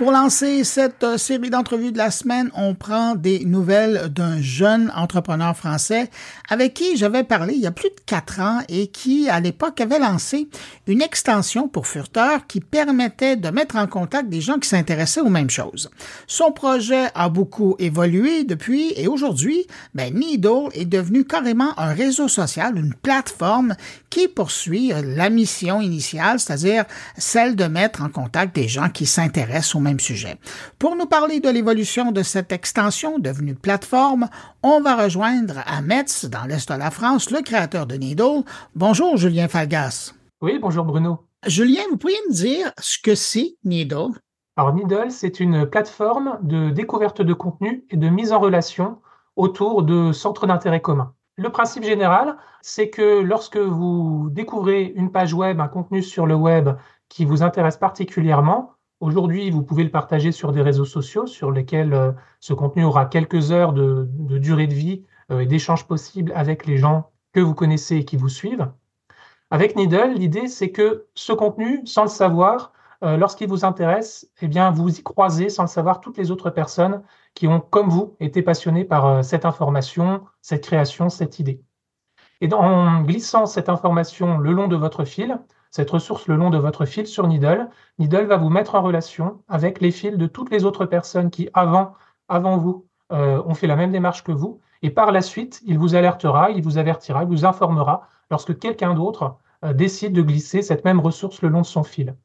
Pour lancer cette euh, série d'entrevues de la semaine, on prend des nouvelles d'un jeune entrepreneur français avec qui j'avais parlé il y a plus de quatre ans et qui, à l'époque, avait lancé une extension pour Furteur qui permettait de mettre en contact des gens qui s'intéressaient aux mêmes choses. Son projet a beaucoup évolué depuis et aujourd'hui, ben, Needle est devenu carrément un réseau social, une plateforme qui poursuit la mission initiale, c'est-à-dire celle de mettre en contact des gens qui s'intéressent aux mêmes sujet. Pour nous parler de l'évolution de cette extension devenue plateforme, on va rejoindre à Metz, dans l'Est de la France, le créateur de Needle. Bonjour, Julien Falgas. Oui, bonjour Bruno. Julien, vous pourriez me dire ce que c'est Needle? Alors, Needle, c'est une plateforme de découverte de contenu et de mise en relation autour de centres d'intérêt communs. Le principe général, c'est que lorsque vous découvrez une page web, un contenu sur le web qui vous intéresse particulièrement, Aujourd'hui, vous pouvez le partager sur des réseaux sociaux sur lesquels euh, ce contenu aura quelques heures de, durée de vie euh, et d'échanges possibles avec les gens que vous connaissez et qui vous suivent. Avec Needle, l'idée, c'est que ce contenu, sans le savoir, euh, lorsqu'il vous intéresse, eh bien, vous y croisez, sans le savoir, toutes les autres personnes qui ont, comme vous, été passionnées par cette information, cette création, cette idée. Et en glissant cette information le long de votre fil, cette ressource le long de votre fil sur Needle. Needle va vous mettre en relation avec les fils de toutes les autres personnes qui, avant, avant vous, euh, ont fait la même démarche que vous. Et par la suite, il vous alertera, il vous avertira, il vous informera lorsque quelqu'un d'autre euh, décide de glisser cette même ressource le long de son fil.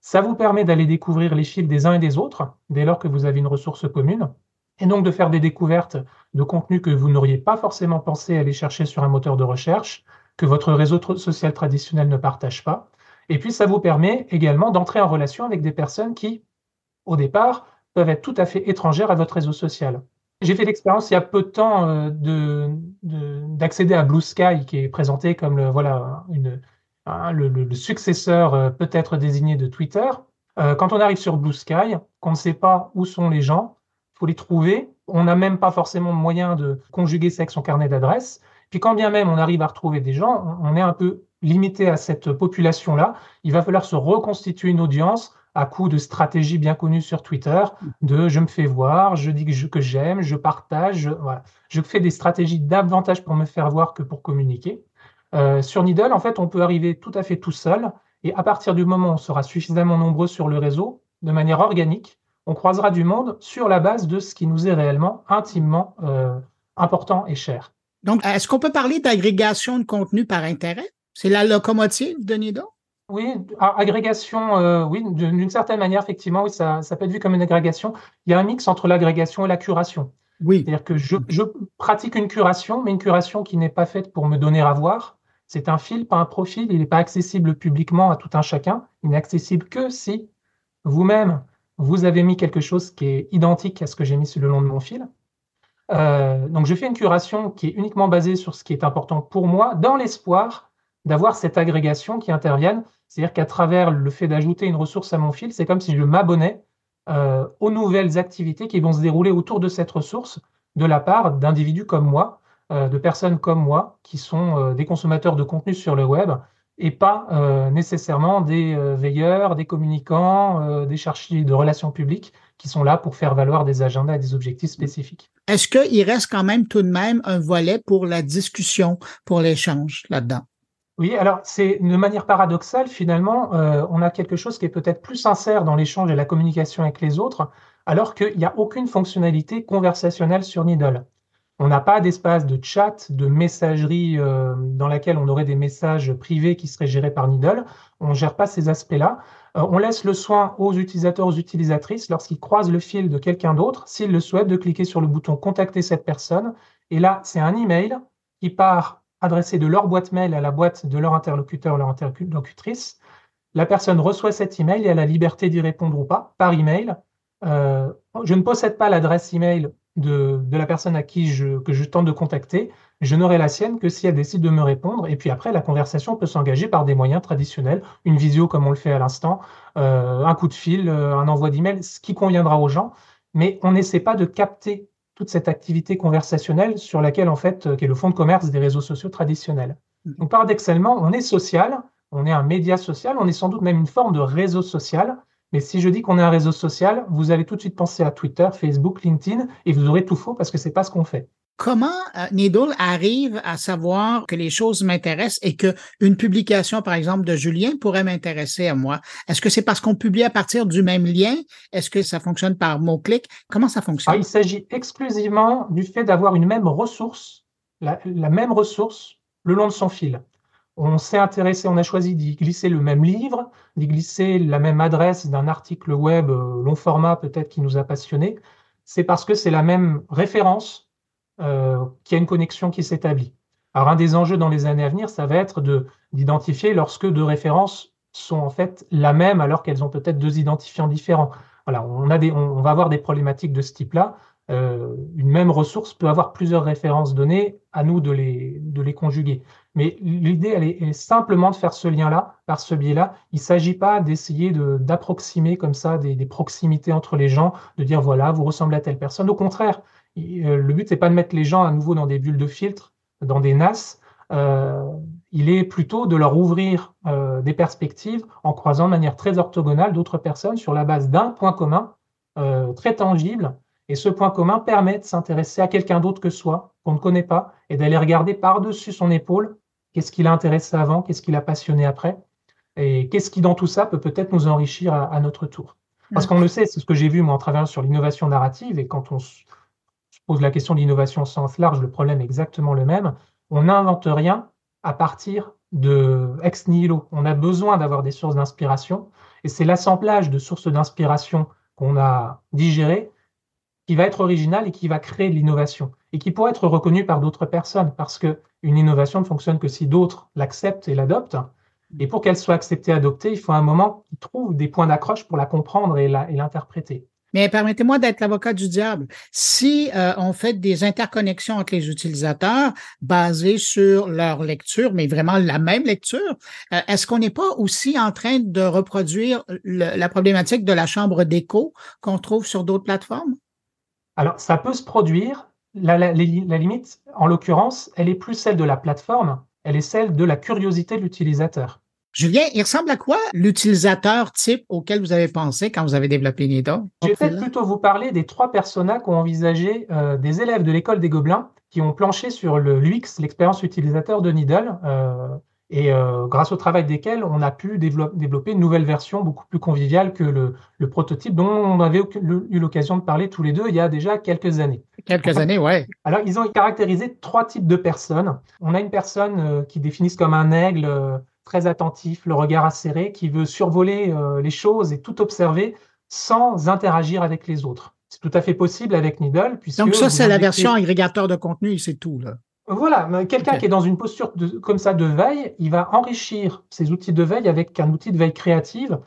Ça vous permet d'aller découvrir les fils des uns et des autres dès lors que vous avez une ressource commune, et donc de faire des découvertes de contenus que vous n'auriez pas forcément pensé aller chercher sur un moteur de recherche, que votre réseau social traditionnel ne partage pas. Et puis, ça vous permet également d'entrer en relation avec des personnes qui, au départ, peuvent être tout à fait étrangères à votre réseau social. J'ai fait l'expérience il y a peu de temps euh, d'accéder à Blue Sky, qui est présenté comme le, voilà, une, le, successeur euh, peut-être désigné de Twitter. Euh, quand on arrive sur Blue Sky, qu'on ne sait pas où sont les gens, il faut les trouver. On n'a même pas forcément moyen de conjuguer ça avec son carnet d'adresses. Puis quand bien même on arrive à retrouver des gens, on est un peu limité à cette population-là. Il va falloir se reconstituer une audience à coup de stratégies bien connues sur Twitter, de je me fais voir, je dis que j'aime, je, partage, je, voilà. je fais des stratégies davantage pour me faire voir que pour communiquer. Euh, sur Needle, en fait, on peut arriver tout à fait tout seul, et à partir du moment où on sera suffisamment nombreux sur le réseau, de manière organique, on croisera du monde sur la base de ce qui nous est réellement intimement euh, important et cher. Donc, est-ce qu'on peut parler d'agrégation de contenu par intérêt? C'est la locomotive de Nido? Oui, agrégation, euh, oui, d'une certaine manière, effectivement, oui, ça, peut être vu comme une agrégation. Il y a un mix entre l'agrégation et la curation. Oui. C'est-à-dire que je, pratique une curation, mais une curation qui n'est pas faite pour me donner à voir. C'est un fil, pas un profil. Il n'est pas accessible publiquement à tout un chacun. Il n'est accessible que si vous-même, vous avez mis quelque chose qui est identique à ce que j'ai mis sur le long de mon fil. Euh, donc, je fais une curation qui est uniquement basée sur ce qui est important pour moi, dans l'espoir d'avoir cette agrégation qui intervienne. C'est-à-dire qu'à travers le fait d'ajouter une ressource à mon fil, c'est comme si je m'abonnais euh, aux nouvelles activités qui vont se dérouler autour de cette ressource de la part d'individus comme moi, euh, de personnes comme moi, qui sont des consommateurs de contenu sur le web et pas nécessairement des veilleurs, des communicants, des chercheurs de relations publiques qui sont là pour faire valoir des agendas et des objectifs spécifiques. Est-ce qu'il reste quand même tout de même un volet pour la discussion, pour l'échange là-dedans? Oui, alors c'est de manière paradoxale, finalement, euh, on a quelque chose qui est peut-être plus sincère dans l'échange et la communication avec les autres, alors qu'il n'y a aucune fonctionnalité conversationnelle sur Needle. On n'a pas d'espace de chat, de messagerie euh, dans laquelle on aurait des messages privés qui seraient gérés par Needle. On ne gère pas ces aspects-là. Euh, on laisse le soin aux utilisateurs, aux utilisatrices, lorsqu'ils croisent le fil de quelqu'un d'autre, s'ils le souhaitent, de cliquer sur le bouton Contacter cette personne. Et là, c'est un email qui part adressé de leur boîte mail à la boîte de leur interlocuteur leur interlocutrice. La personne reçoit cet email et a la liberté d'y répondre ou pas par email. Euh, je ne possède pas l'adresse email de, la personne à qui je, que je tente de contacter, je n'aurai la sienne que si elle décide de me répondre. Et puis après, la conversation peut s'engager par des moyens traditionnels, une visio comme on le fait à l'instant, euh, un coup de fil, euh, un envoi d'email, ce qui conviendra aux gens. Mais on n'essaie pas de capter toute cette activité conversationnelle sur laquelle, en fait, euh, qui est le fond de commerce des réseaux sociaux traditionnels. Donc, paradoxalement, on est social, on est un média social, on est sans doute même une forme de réseau social, Mais si je dis qu'on est un réseau social, vous allez tout de suite penser à Twitter, Facebook, LinkedIn, et vous aurez tout faux parce que c'est pas ce qu'on fait. Comment euh, Needle arrive à savoir que les choses m'intéressent et que une publication, par exemple, de Julien pourrait m'intéresser à moi? Est-ce que c'est parce qu'on publie à partir du même lien? Est-ce que ça fonctionne par mot-clic? Comment ça fonctionne? Ah, il s'agit exclusivement du fait d'avoir une même ressource, la, même ressource le long de son fil. On s'est intéressé, on a choisi d'y glisser le même livre, d'y glisser la même adresse d'un article web euh, long format peut-être qui nous a passionné. C'est parce que c'est la même référence euh, qu'il y a une connexion qui s'établit. Alors un des enjeux dans les années à venir, ça va être d'identifier lorsque deux références sont en fait la même alors qu'elles ont peut-être deux identifiants différents. Voilà, on, on, va avoir des problématiques de ce type-là. Euh, une même ressource peut avoir plusieurs références données, à nous de les, conjuguer. Mais l'idée, elle est, simplement de faire ce lien-là, par ce biais-là. Il ne s'agit pas d'essayer d'approximer comme ça des, des, proximités entre les gens, de dire voilà, vous ressemblez à telle personne. Au contraire, euh, le but, c'est pas de mettre les gens à nouveau dans des bulles de filtre, dans des NAS. Euh, il est plutôt de leur ouvrir des perspectives en croisant de manière très orthogonale d'autres personnes sur la base d'un point commun très tangible. Et ce point commun permet de s'intéresser à quelqu'un d'autre que soi, qu'on ne connaît pas, et d'aller regarder par-dessus son épaule qu'est-ce qui l'a intéressé avant, qu'est-ce qui l'a passionné après, et qu'est-ce qui dans tout ça peut peut-être nous enrichir à, à notre tour. Parce qu'on le sait, c'est ce que j'ai vu moi en travaillant sur l'innovation narrative, et quand on pose la question de l'innovation au sens large, le problème est exactement le même. On n'invente rien à partir de ex nihilo. On a besoin d'avoir des sources d'inspiration et c'est l'assemblage de sources d'inspiration qu'on a digérées qui va être original et qui va créer l'innovation et qui pourrait être reconnu par d'autres personnes parce que une innovation ne fonctionne que si d'autres l'acceptent et l'adoptent. Et pour qu'elle soit acceptée adoptée, il faut un moment qui trouve des points d'accroche pour la comprendre et l'interpréter. Mais permettez-moi d'être l'avocat du diable. Si euh, on fait des interconnexions entre les utilisateurs basées sur leur lecture, mais vraiment la même lecture, euh, est-ce qu'on n'est pas aussi en train de reproduire la problématique de la chambre d'écho qu'on trouve sur d'autres plateformes? Alors, ça peut se produire. La, la limite, en l'occurrence, elle est plus celle de la plateforme, elle est celle de la curiosité de l'utilisateur. Julien, il ressemble à quoi l'utilisateur type auquel vous avez pensé quand vous avez développé? Je vais peut-être plutôt vous parler des trois personas qu'ont envisagé euh, des élèves de l'école des Gobelins qui ont planché sur le l'UX, l'expérience utilisateur de Needle, euh, et euh, grâce au travail desquels on a pu développer une nouvelle version beaucoup plus conviviale que le, le prototype dont on avait eu l'occasion de parler tous les deux il y a déjà quelques années. Quelques années, ouais. Alors, ils ont caractérisé trois types de personnes. On a une personne qui définissent comme un aigle très attentif, le regard acéré, qui veut survoler euh, les choses et tout observer sans interagir avec les autres. C'est tout à fait possible avec Needle. Puisque Donc ça, c'est la version agrégateur de contenu, c'est tout. Là. Voilà, quelqu'un qui est dans une posture comme ça de veille, il va enrichir ses outils de veille avec un outil de veille créative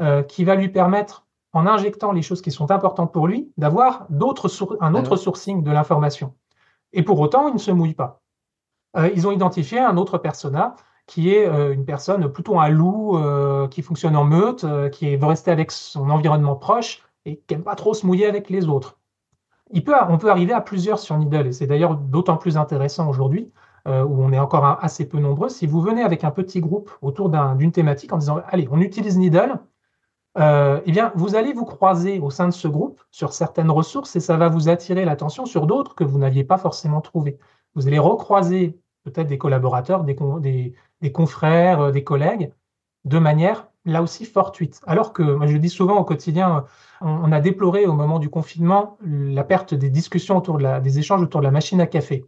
euh, qui va lui permettre, en injectant les choses qui sont importantes pour lui, d'avoir d'autres un autre sourcing de l'information. Et pour autant, il ne se mouille pas. Euh, ils ont identifié un autre persona qui est euh, une personne plutôt un loup, qui fonctionne en meute, qui veut rester avec son environnement proche et qui n'aime pas trop se mouiller avec les autres. On peut arriver à plusieurs sur Needle, et c'est d'ailleurs d'autant plus intéressant aujourd'hui, où on est encore assez peu nombreux. Si vous venez avec un petit groupe autour d'une thématique en disant, allez, on utilise Needle, eh bien, vous allez vous croiser au sein de ce groupe sur certaines ressources et ça va vous attirer l'attention sur d'autres que vous n'aviez pas forcément trouvées. Vous allez recroiser peut-être des collaborateurs, des confrères, euh, des collègues, de manière là aussi fortuite. Alors que, moi je le dis souvent au quotidien, on, a déploré au moment du confinement la perte des discussions autour des échanges autour de la machine à café.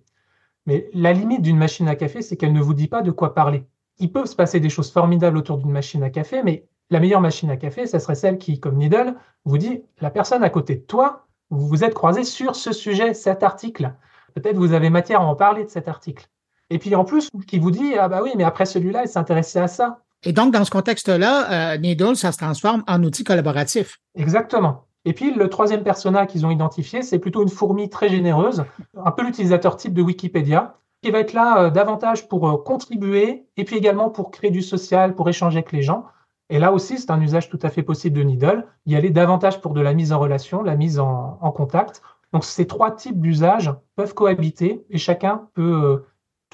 Mais la limite d'une machine à café, c'est qu'elle ne vous dit pas de quoi parler. Il peut se passer des choses formidables autour d'une machine à café, mais la meilleure machine à café, ça serait celle qui, comme Needle, vous dit la personne à côté de toi, vous vous êtes croisé sur ce sujet, cet article. Peut-être vous avez matière à en parler de cet article. Et puis en plus, qui vous dit, ah bah oui, mais après celui-là, il s'intéressait à ça. Et donc, dans ce contexte-là, euh, Needle, ça se transforme en outil collaboratif. Exactement. Et puis, le troisième persona qu'ils ont identifié, c'est plutôt une fourmi très généreuse, un peu l'utilisateur type de Wikipédia, qui va être là euh, davantage pour euh, contribuer et puis également pour créer du social, pour échanger avec les gens. Et là aussi, c'est un usage tout à fait possible de Needle. Y aller davantage pour de la mise en relation, la mise en, en contact. Donc, ces trois types d'usages peuvent cohabiter et chacun peut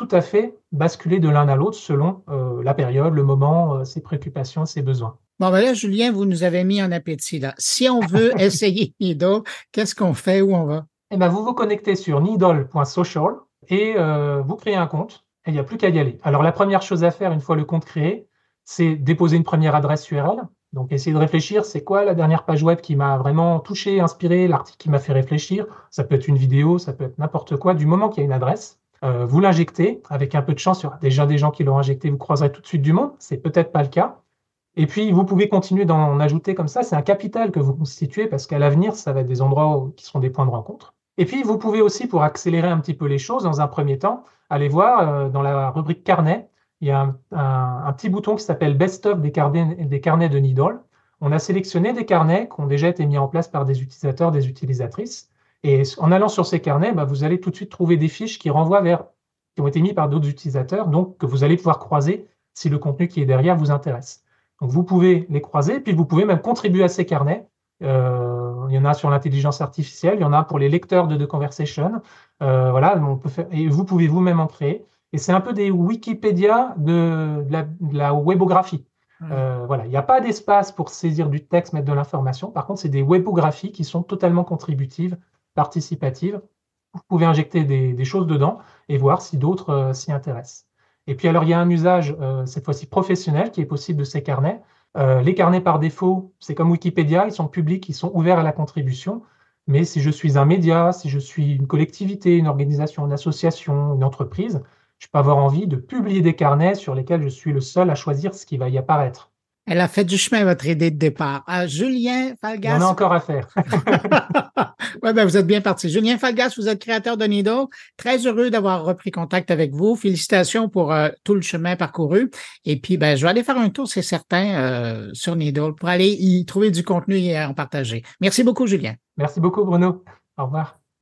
tout à fait basculer de l'un à l'autre selon euh, la période, le moment, euh, ses préoccupations, ses besoins. Bon, ben là, Julien, vous nous avez mis en appétit. Là. Si on veut essayer Needle, qu'est-ce qu'on fait? Où on va? Eh ben, vous vous connectez sur needle.social et euh, vous créez un compte. Et il n'y a plus qu'à y aller. Alors, la première chose à faire, une fois le compte créé, c'est déposer une première adresse URL. Donc, essayer de réfléchir, c'est quoi la dernière page web qui m'a vraiment touché, inspiré, l'article qui m'a fait réfléchir? Ça peut être une vidéo, ça peut être n'importe quoi. Du moment qu'il y a une adresse, euh, vous l'injectez. Avec un peu de chance, il y aura déjà des gens qui l'ont injecté, vous croiserez tout de suite du monde. C'est peut-être pas le cas. Et puis, vous pouvez continuer d'en ajouter comme ça. C'est un capital que vous constituez parce qu'à l'avenir, ça va être des endroits qui seront des points de rencontre. Et puis, vous pouvez aussi, pour accélérer un petit peu les choses, dans un premier temps, aller voir euh, dans la rubrique carnet, il y a un, petit bouton qui s'appelle Best of des carnets, des carnets de Needle. On a sélectionné des carnets qui ont déjà été mis en place par des utilisateurs, des utilisatrices. Et en allant sur ces carnets, bah, vous allez tout de suite trouver des fiches qui renvoient vers, qui ont été mis par d'autres utilisateurs, donc que vous allez pouvoir croiser si le contenu qui est derrière vous intéresse. Donc vous pouvez les croiser, puis vous pouvez même contribuer à ces carnets. Euh, il y en a sur l'intelligence artificielle, il y en a pour les lecteurs de The Conversation. Euh, voilà, on peut faire, et vous pouvez vous-même en créer. Et c'est un peu des Wikipédia de, la, webographie. Mmh. Euh, voilà, il n'y a pas d'espace pour saisir du texte, mettre de l'information. Par contre, c'est des webographies qui sont totalement contributives, participatives. Vous pouvez injecter des, choses dedans et voir si d'autres euh, s'y intéressent. Et puis alors, il y a un usage, euh, cette fois-ci professionnel, qui est possible de ces carnets. les carnets, par défaut, c'est comme Wikipédia, ils sont publics, ils sont ouverts à la contribution. Mais si je suis un média, si je suis une collectivité, une organisation, une association, une entreprise, je peux avoir envie de publier des carnets sur lesquels je suis le seul à choisir ce qui va y apparaître. Elle a fait du chemin, votre idée de départ. Ah, Julien Falgas. On a encore à faire. oui, ben vous êtes bien parti. Julien Falgas, vous êtes créateur de Needle. Très heureux d'avoir repris contact avec vous. Félicitations pour euh, tout le chemin parcouru. Et puis, ben, je vais aller faire un tour, c'est certain, euh, sur Needle pour aller y trouver du contenu et en partager. Merci beaucoup, Julien. Merci beaucoup, Bruno. Au revoir.